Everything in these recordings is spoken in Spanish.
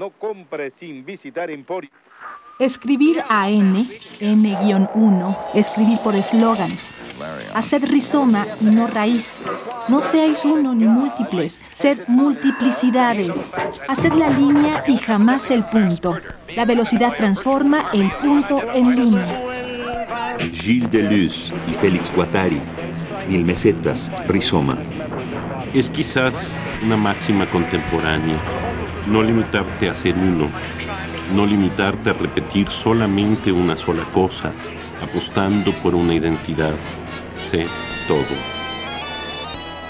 No compre sin visitar Emporio. Escribir a N, N-1, escribir por eslogans. Haced rizoma y no raíz. No seáis uno ni múltiples, sed multiplicidades. Haced la línea y jamás el punto. La velocidad transforma el punto en línea. Gilles Deleuze y Félix Guattari. Mil mesetas, rizoma. Es quizás una máxima contemporánea. No limitarte a ser uno. No limitarte a repetir solamente una sola cosa, apostando por una identidad. Sé todo.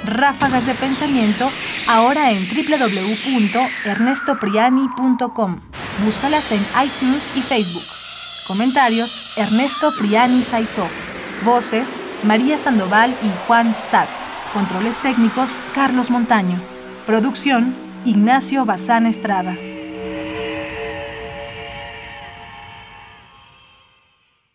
Ráfagas de pensamiento ahora en www.ernestopriani.com. Búscalas en iTunes y Facebook. Comentarios: Ernesto Priani Saizó. Voces: María Sandoval y Juan Stack. Controles técnicos: Carlos Montaño. Producción: Ignacio Bazán Estrada.